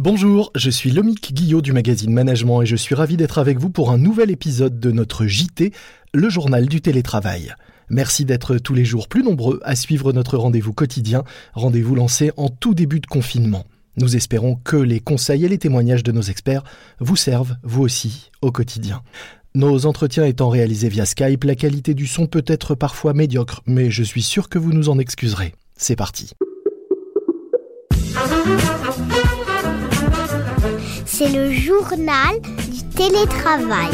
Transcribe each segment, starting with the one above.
Bonjour, je suis Lomique Guillot du magazine Management et je suis ravi d'être avec vous pour un nouvel épisode de notre JT, le journal du télétravail. Merci d'être tous les jours plus nombreux à suivre notre rendez-vous quotidien, rendez-vous lancé en tout début de confinement. Nous espérons que les conseils et les témoignages de nos experts vous servent, vous aussi, au quotidien. Nos entretiens étant réalisés via Skype, la qualité du son peut être parfois médiocre, mais je suis sûr que vous nous en excuserez. C'est parti. C'est le journal du télétravail.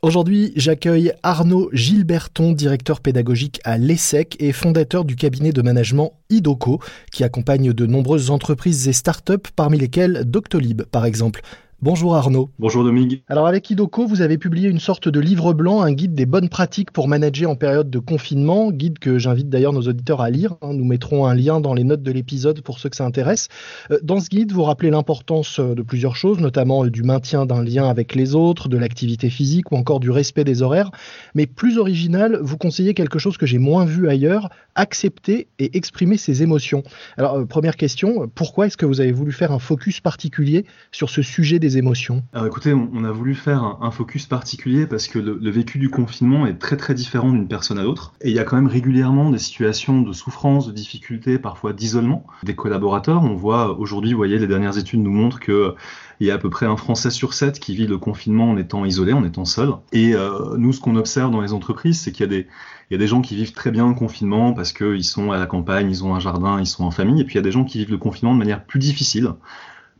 Aujourd'hui, j'accueille Arnaud Gilberton, directeur pédagogique à l'ESSEC et fondateur du cabinet de management IDOCO, qui accompagne de nombreuses entreprises et start-up, parmi lesquelles Doctolib, par exemple. Bonjour Arnaud. Bonjour Dominique. Alors avec Idoko, vous avez publié une sorte de livre blanc, un guide des bonnes pratiques pour manager en période de confinement, guide que j'invite d'ailleurs nos auditeurs à lire. Nous mettrons un lien dans les notes de l'épisode pour ceux que ça intéresse. Euh, dans ce guide, vous rappelez l'importance euh, de plusieurs choses, notamment euh, du maintien d'un lien avec les autres, de l'activité physique ou encore du respect des horaires. Mais plus original, vous conseillez quelque chose que j'ai moins vu ailleurs, accepter et exprimer ses émotions. Alors première question, pourquoi est-ce que vous avez voulu faire un focus particulier sur ce sujet des émotions écoutez, on, a voulu faire un, focus particulier parce que le, vécu du confinement est très très différent d'une personne à l'autre. Et il y a quand même régulièrement des situations de souffrance, de difficulté, parfois d'isolement des collaborateurs. On voit aujourd'hui, vous voyez, les dernières études nous montrent que il y a à peu près un Français sur sept qui vit le confinement en étant isolé, en étant seul. Et euh, nous, ce qu'on observe dans les entreprises, c'est qu'il y a des gens qui vivent très bien le confinement parce qu'ils sont à la campagne, ils ont un jardin, ils sont en famille. Et puis il y a des gens qui vivent le confinement de manière plus difficile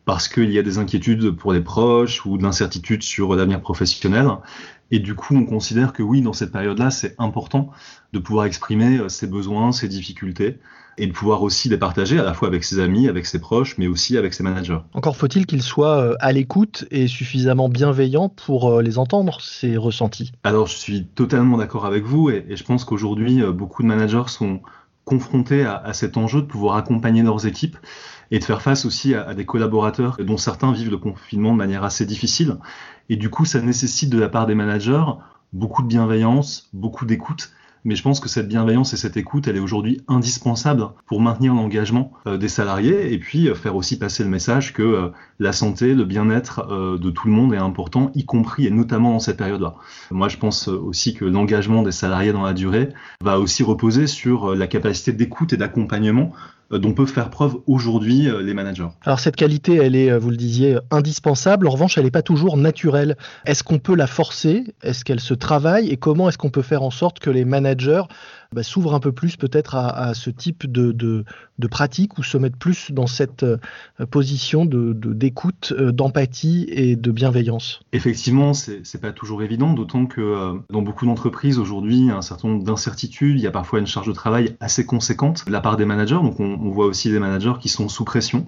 parce qu'il y a des inquiétudes pour les proches ou de l'incertitude sur l'avenir professionnel. Et du coup, on considère que oui, dans cette période-là, c'est important de pouvoir exprimer euh, ses besoins, ses difficultés, et de pouvoir aussi les partager à la fois avec ses amis, avec ses proches, mais aussi avec ses managers. Encore faut-il qu'ils soient euh, à l'écoute et suffisamment bienveillants pour euh, les entendre, ces ressentis. Alors, je suis totalement d'accord avec vous, et, je pense qu'aujourd'hui, beaucoup de managers sont confrontés à, à cet enjeu de pouvoir accompagner leurs équipes et de faire face aussi à, des collaborateurs dont certains vivent le confinement de manière assez difficile. Et du coup, ça nécessite de la part des managers beaucoup de bienveillance, beaucoup d'écoute mais je pense que cette bienveillance et cette écoute, elle est aujourd'hui indispensable pour maintenir l'engagement euh, des salariés et puis euh, faire aussi passer le message que euh, la santé, le bien-être de tout le monde est important, y compris et notamment dans cette période-là. Moi, je pense aussi que l'engagement des salariés dans la durée va aussi reposer sur la capacité d'écoute et d'accompagnement dont peuvent faire preuve aujourd'hui les managers. Alors cette qualité, elle est, vous le disiez, indispensable. En revanche, elle n'est pas toujours naturelle. Est-ce qu'on peut la forcer? Est-ce qu'elle se travaille? Et comment est-ce qu'on peut faire en sorte que les managers bah, s'ouvrent un peu plus peut-être à, ce type de, de, pratique ou se mettent plus dans cette euh, position d'écoute, euh, d'empathie et de bienveillance Effectivement, c'est, pas toujours évident, d'autant que euh, dans beaucoup d'entreprises aujourd'hui, il y a un certain nombre d'incertitudes, il y a parfois une charge de travail assez conséquente de la part des managers, donc on, on voit aussi des managers qui sont sous pression.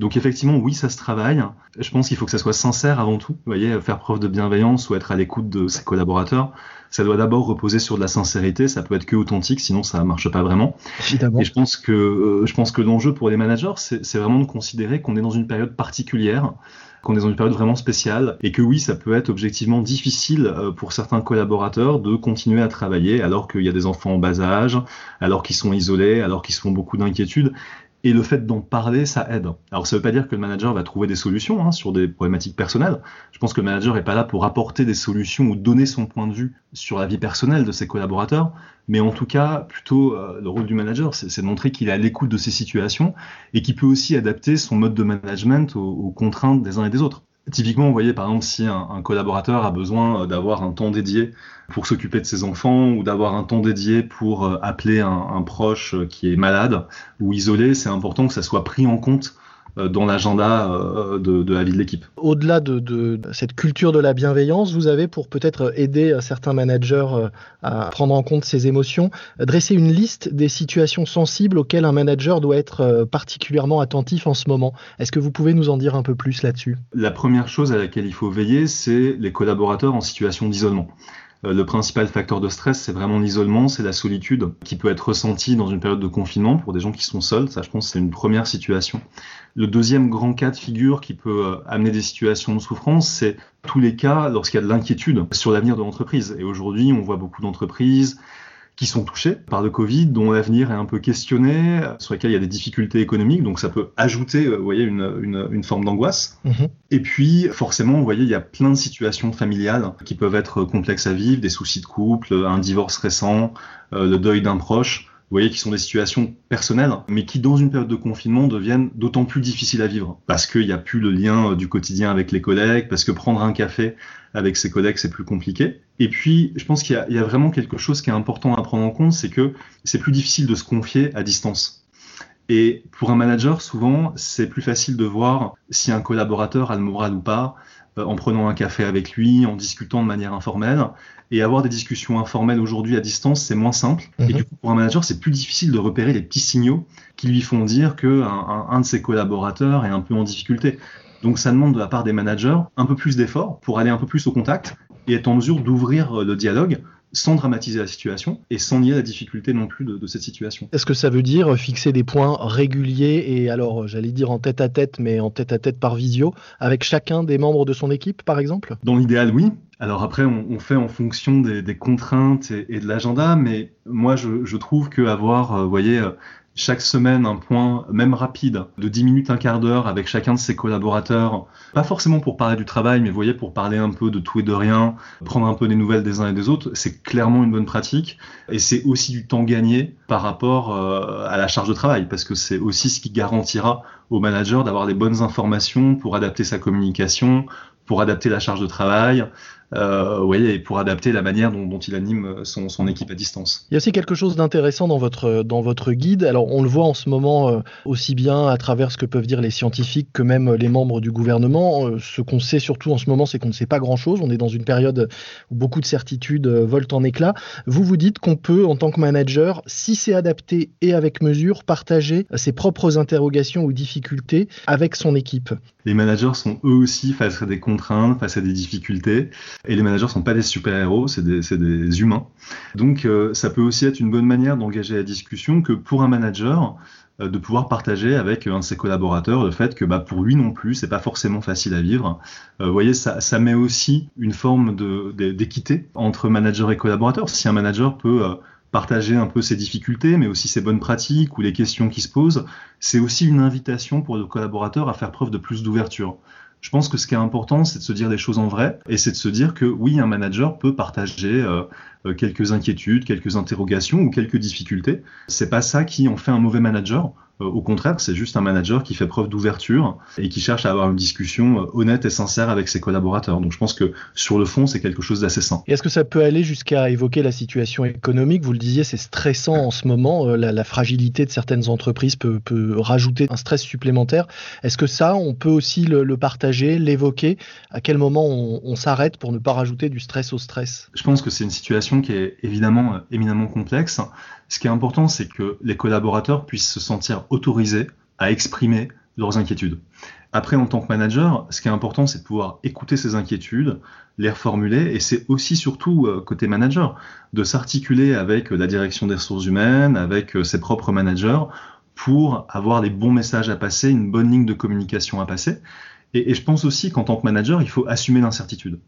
Donc effectivement, oui, ça se travaille. Je pense qu'il faut que ça soit sincère avant tout. Vous voyez, faire preuve de bienveillance ou être à l'écoute de ses collaborateurs, ça doit d'abord reposer sur de la sincérité. Ça peut être que authentique, sinon ça marche pas vraiment. Évidemment. Et je pense que euh, je pense que l'enjeu pour les managers, c'est vraiment de considérer qu'on est dans une période particulière qu'on est dans une période vraiment spéciale et que oui, ça peut être objectivement difficile euh, pour certains collaborateurs de continuer à travailler alors qu'il y a des enfants en bas âge, alors qu'ils sont isolés, alors qu'ils se font beaucoup d'inquiétudes. Et le fait d'en parler, ça aide. Alors ça ne veut pas dire que le manager va trouver des solutions hein, sur des problématiques personnelles. Je pense que le manager n'est pas là pour apporter des solutions ou donner son point de vue sur la vie personnelle de ses collaborateurs, mais en tout cas, plutôt euh, le rôle du manager, c'est de montrer qu'il est à l'écoute de ces situations et qu'il peut aussi adapter son mode de management aux contraintes des uns et des autres. Typiquement, vous voyez, par exemple, si un, collaborateur a besoin euh, d'avoir un temps dédié pour s'occuper de ses enfants ou d'avoir un temps dédié pour euh, appeler un, proche euh, qui est malade ou isolé, c'est important que ça soit pris en compte dans l'agenda euh, de, la vie de l'équipe. Au-delà de, cette culture de la bienveillance, vous avez pour peut-être aider certains managers euh, à prendre en compte ces émotions, dresser une liste des situations sensibles auxquelles un manager doit être particulièrement attentif en ce moment. Est-ce que vous pouvez nous en dire un peu plus là-dessus? La première chose à laquelle il faut veiller, c'est les collaborateurs en situation d'isolement. Euh, le principal facteur de stress, c'est vraiment l'isolement, c'est la solitude qui peut être ressentie dans une période de confinement pour des gens qui sont seuls. Ça, je pense, c'est une première situation. Le deuxième grand cas de figure qui peut euh, amener des situations de souffrance, c'est tous les cas lorsqu'il y a de l'inquiétude sur l'avenir de l'entreprise. Et aujourd'hui, on voit beaucoup d'entreprises qui sont touchés par le Covid, dont l'avenir est un peu questionné, sur lesquels il y a des difficultés économiques, donc ça peut ajouter, vous voyez, une, une, une forme d'angoisse. Mhm. Et puis, forcément, vous voyez, il y a plein de situations familiales qui peuvent être complexes à vivre, des soucis de couple, un divorce récent, le deuil d'un proche vous voyez, qui sont des situations personnelles, mais qui, dans une période de confinement, deviennent d'autant plus difficiles à vivre. Parce qu'il n'y a plus le lien euh, du quotidien avec les collègues, parce que prendre un café avec ses collègues, c'est plus compliqué. Et puis, je pense qu'il y, y, a vraiment quelque chose qui est important à prendre en compte, c'est que c'est plus difficile de se confier à distance. Et pour un manager, souvent, c'est plus facile de voir si un collaborateur a le moral ou pas, en prenant un café avec lui, en discutant de manière informelle. Et avoir des discussions informelles aujourd'hui à distance, c'est moins simple. Et mhm. du coup, pour un manager, c'est plus difficile de repérer les petits signaux qui lui font dire que un, de ses collaborateurs est un peu en difficulté. Donc ça demande de la part des managers un peu plus d'efforts pour aller un peu plus au contact et être en mesure d'ouvrir euh, le dialogue sans dramatiser la situation et sans nier la difficulté non plus de, cette situation. Est-ce que ça veut dire fixer des points réguliers et alors j'allais dire en tête à tête mais en tête à tête par visio avec chacun des membres de son équipe par exemple? Dans l'idéal oui. Alors après on, fait en fonction des, contraintes et, de l'agenda mais moi je, je trouve que avoir, euh, vous voyez, euh, chaque semaine un point, même rapide, de 10 minutes, un quart d'heure avec chacun de ses collaborateurs. Pas forcément pour parler du travail, mais vous voyez, pour parler un peu de tout et de rien, prendre un peu des nouvelles des uns et des autres, c'est clairement une bonne pratique. Et c'est aussi du temps gagné par rapport euh, à la charge de travail, parce que c'est aussi ce qui garantira au manager d'avoir les bonnes informations pour adapter sa communication, pour adapter la charge de travail, euh, voyez, pour adapter la manière dont, il anime son, son, équipe à distance. Il y a aussi quelque chose d'intéressant dans votre, dans votre guide. Alors, on le voit en ce moment euh, aussi bien à travers ce que peuvent dire les scientifiques que même les membres du gouvernement. Euh, ce qu'on sait surtout en ce moment, c'est qu'on ne sait pas grand-chose. On est dans une période où beaucoup de certitudes volent en éclats. Vous vous dites qu'on peut, en tant que manager, si c'est adapté et avec mesure, partager ses propres interrogations ou difficultés avec son équipe. Les managers sont eux aussi face à des contraintes, face à des difficultés. Et les managers sont pas des super-héros, c'est des, des, humains. Donc euh, ça peut aussi être une bonne manière d'engager la discussion que pour un manager, euh, de pouvoir partager avec un de ses collaborateurs le fait que bah, pour lui non plus, c'est pas forcément facile à vivre. Euh, vous voyez, ça, ça met aussi une forme d'équité entre manager et collaborateur. Si un manager peut partager un peu ses difficultés, mais aussi ses bonnes pratiques ou les questions qui se posent, c'est aussi une invitation pour le collaborateur à faire preuve de plus d'ouverture. Je pense que ce qui est important, c'est de se dire des choses en vrai et c'est de se dire que oui, un manager peut partager euh, quelques inquiétudes, quelques interrogations ou quelques difficultés. C'est pas ça qui en fait un mauvais manager. Euh, au contraire, c'est juste un manager qui fait preuve d'ouverture et qui cherche à avoir une discussion euh, honnête et sincère avec ses collaborateurs. Donc je pense que sur le fond, c'est quelque chose d'assez sain. Est-ce que ça peut aller jusqu'à évoquer la situation économique? Vous le disiez, c'est stressant en ce moment. Euh, la, fragilité de certaines entreprises peut, rajouter un stress supplémentaire. Est-ce que ça, on peut aussi le, partager, l'évoquer? À quel moment on, on s'arrête pour ne pas rajouter du stress au stress? Je pense que c'est une situation qui est évidemment éminemment complexe. Ce qui est important, c'est que les collaborateurs puissent se sentir autorisés à exprimer leurs inquiétudes. Après, en tant que manager, ce qui est important, c'est de pouvoir écouter ces inquiétudes, les reformuler, et c'est aussi surtout euh, côté manager de s'articuler avec la direction des ressources humaines, avec euh, ses propres managers, pour avoir les bons messages à passer, une bonne ligne de communication à passer. Et, je pense aussi qu'en tant que manager, il faut assumer l'incertitude.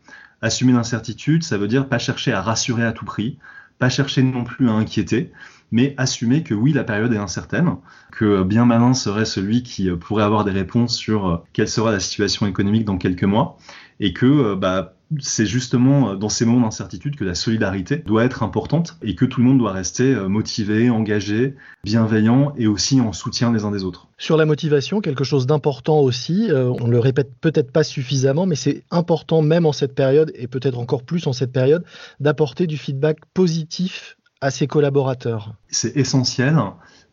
Assumer l'incertitude, ça veut dire pas chercher à rassurer à tout prix, pas chercher non plus à inquiéter, mais assumer que oui, la période est incertaine, que bien malin serait celui qui euh, pourrait avoir des réponses sur euh, quelle sera la situation économique dans quelques mois, et que euh, bah, c'est justement dans ces moments d'incertitude que la solidarité doit être importante et que tout le monde doit rester motivé, engagé, bienveillant et aussi en soutien les uns des autres. Sur la motivation, quelque chose d'important aussi, on le répète peut-être pas suffisamment, mais c'est important même en cette période et peut-être encore plus en cette période d'apporter du feedback positif à ses collaborateurs C'est essentiel.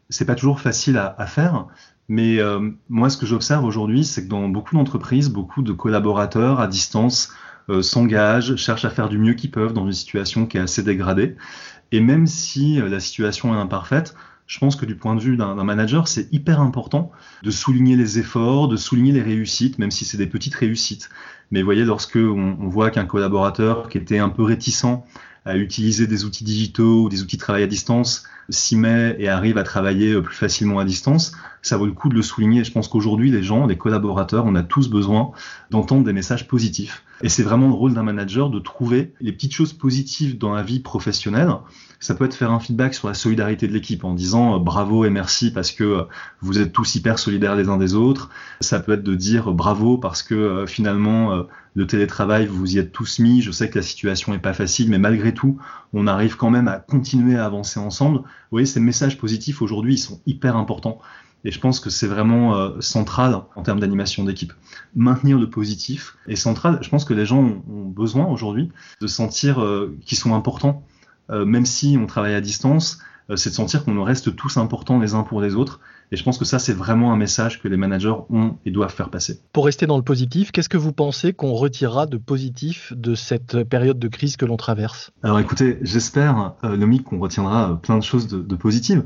C'est pas toujours facile à, faire, mais euh, moi, ce que j'observe aujourd'hui, c'est que dans beaucoup d'entreprises, beaucoup de collaborateurs à distance euh, s'engagent, cherchent à faire du mieux qu'ils peuvent dans une situation qui est assez dégradée. Et même si euh, la situation est imparfaite, je pense que du point de vue d'un manager, c'est hyper important de souligner les efforts, de souligner les réussites, même si c'est des petites réussites. Mais vous voyez, lorsque on voit qu'un collaborateur qui était un peu réticent à utiliser des outils digitaux ou des outils de travail à distance s'y met et arrive à travailler euh, plus facilement à distance, ça vaut le coup de le souligner. Je pense qu'aujourd'hui, les gens, les collaborateurs, on a tous besoin d'entendre des messages positifs. Et c'est vraiment le rôle d'un manager de trouver les petites choses positives dans la vie professionnelle Ça peut être faire un feedback sur la solidarité de l'équipe en disant euh, bravo et merci parce que euh, vous êtes tous hyper solidaires les uns des autres. Ça peut être de dire bravo parce que finalement le télétravail, vous y êtes tous mis. Je sais que la situation n'est pas facile, mais malgré tout, on arrive quand même à continuer à avancer ensemble. Vous voyez, ces messages positifs aujourd'hui, ils sont hyper importants. Et je pense que c'est vraiment euh, central en termes d'animation d'équipe. Maintenir le positif est central. Je pense que les gens ont, besoin aujourd'hui de sentir euh, qu'ils sont importants, euh, même si on travaille à distance. c'est de sentir qu'on reste tous importants les uns pour les autres et je pense que ça, c'est vraiment un message que les managers ont et doivent faire passer. Pour rester dans le positif, qu'est-ce que vous pensez qu'on retirera de positif de cette période de crise que l'on traverse? Alors écoutez, j'espère, euh, Lomique, qu'on retiendra euh, plein de choses de, de positives.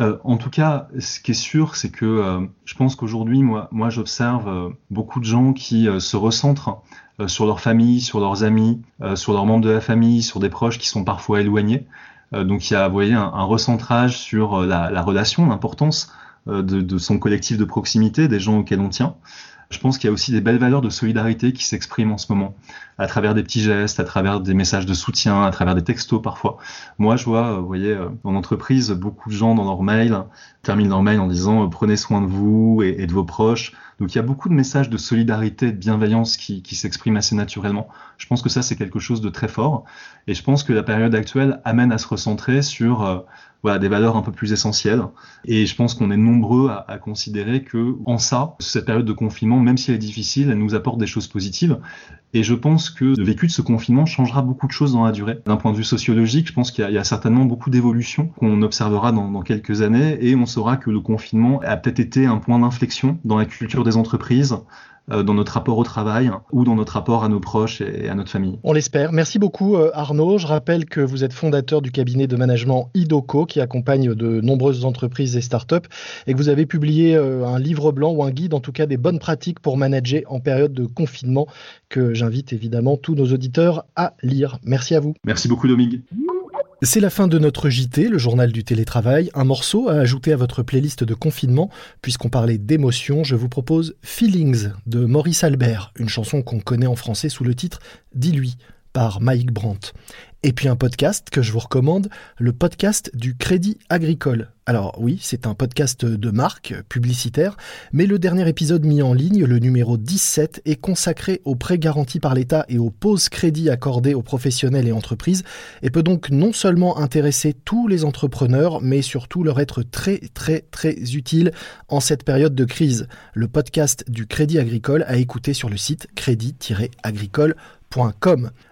Euh, en tout cas, ce qui est sûr, c'est que euh, je pense qu'aujourd'hui, moi, moi j'observe beaucoup de gens qui se recentrent sur leur famille, sur leurs amis, sur leurs membres de la famille, sur des proches qui sont parfois éloignés. donc il y a, vous voyez, un, un recentrage sur la, la relation, l'importance euh, de, son collectif de proximité, des gens auxquels on tient. Je pense qu'il y a aussi des belles valeurs de solidarité qui s'expriment en ce moment, à travers des petits gestes, à travers des messages de soutien, à travers des textos parfois. Moi, je vois, euh, vous voyez, euh, en entreprise, beaucoup de gens dans leurs mails terminent leur mail en disant prenez soin de vous et, de vos proches. Donc il y a beaucoup de messages de solidarité, de bienveillance qui, s'expriment assez naturellement. Je pense que ça, c'est quelque chose de très fort. Et je pense que la période actuelle amène à se recentrer sur voilà, des valeurs un peu plus essentielles. Et je pense qu'on est nombreux à, considérer que en ça, cette période de confinement, même si elle est difficile, elle nous apporte des choses positives. Et je pense que le vécu de ce confinement changera beaucoup de choses dans la durée. D'un point de vue sociologique, je pense qu'il y, a certainement beaucoup d'évolutions qu'on observera dans, quelques années et on saura que le confinement a peut-être été un point d'inflexion dans la culture des entreprises, dans notre rapport au travail ou dans notre rapport à nos proches et à notre famille. On l'espère. Merci beaucoup euh, Arnaud. Je rappelle que vous êtes fondateur du cabinet de management IDOCO qui accompagne de nombreuses entreprises et startups et que vous avez publié euh, un livre blanc ou un guide en tout cas des bonnes pratiques pour manager en période de confinement que j'invite évidemment tous nos auditeurs à lire. Merci à vous. Merci beaucoup Dominique. C'est la fin de notre JT, le journal du télétravail. Un morceau à ajouter à votre playlist de confinement. Puisqu'on parlait d'émotion, je vous propose Feelings de Maurice Albert, une chanson qu'on connaît en français sous le titre Dis-lui par Mike Brandt. Et puis un podcast que je vous recommande, le podcast du Crédit Agricole. Alors oui, c'est un podcast de marque publicitaire, mais le dernier épisode mis en ligne, le numéro 17, est consacré aux prêts garantis par l'État et aux pauses crédits accordés aux professionnels et entreprises, et peut donc non seulement intéresser tous les entrepreneurs, mais surtout leur être très très très utile en cette période de crise. Le podcast du Crédit Agricole à écouter sur le site crédit-agricole.com.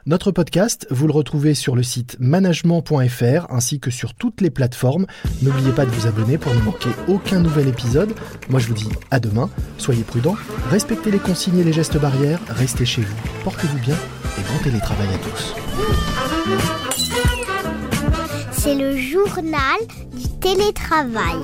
Notre podcast, vous le retrouvez sur le site management.fr ainsi que sur toutes les plateformes. N'oubliez pas de vous abonner pour ne manquer aucun nouvel épisode. Moi je vous dis à demain, soyez prudents, respectez les consignes et les gestes barrières, restez chez vous, portez-vous bien et bon télétravail à tous. C'est le journal du télétravail.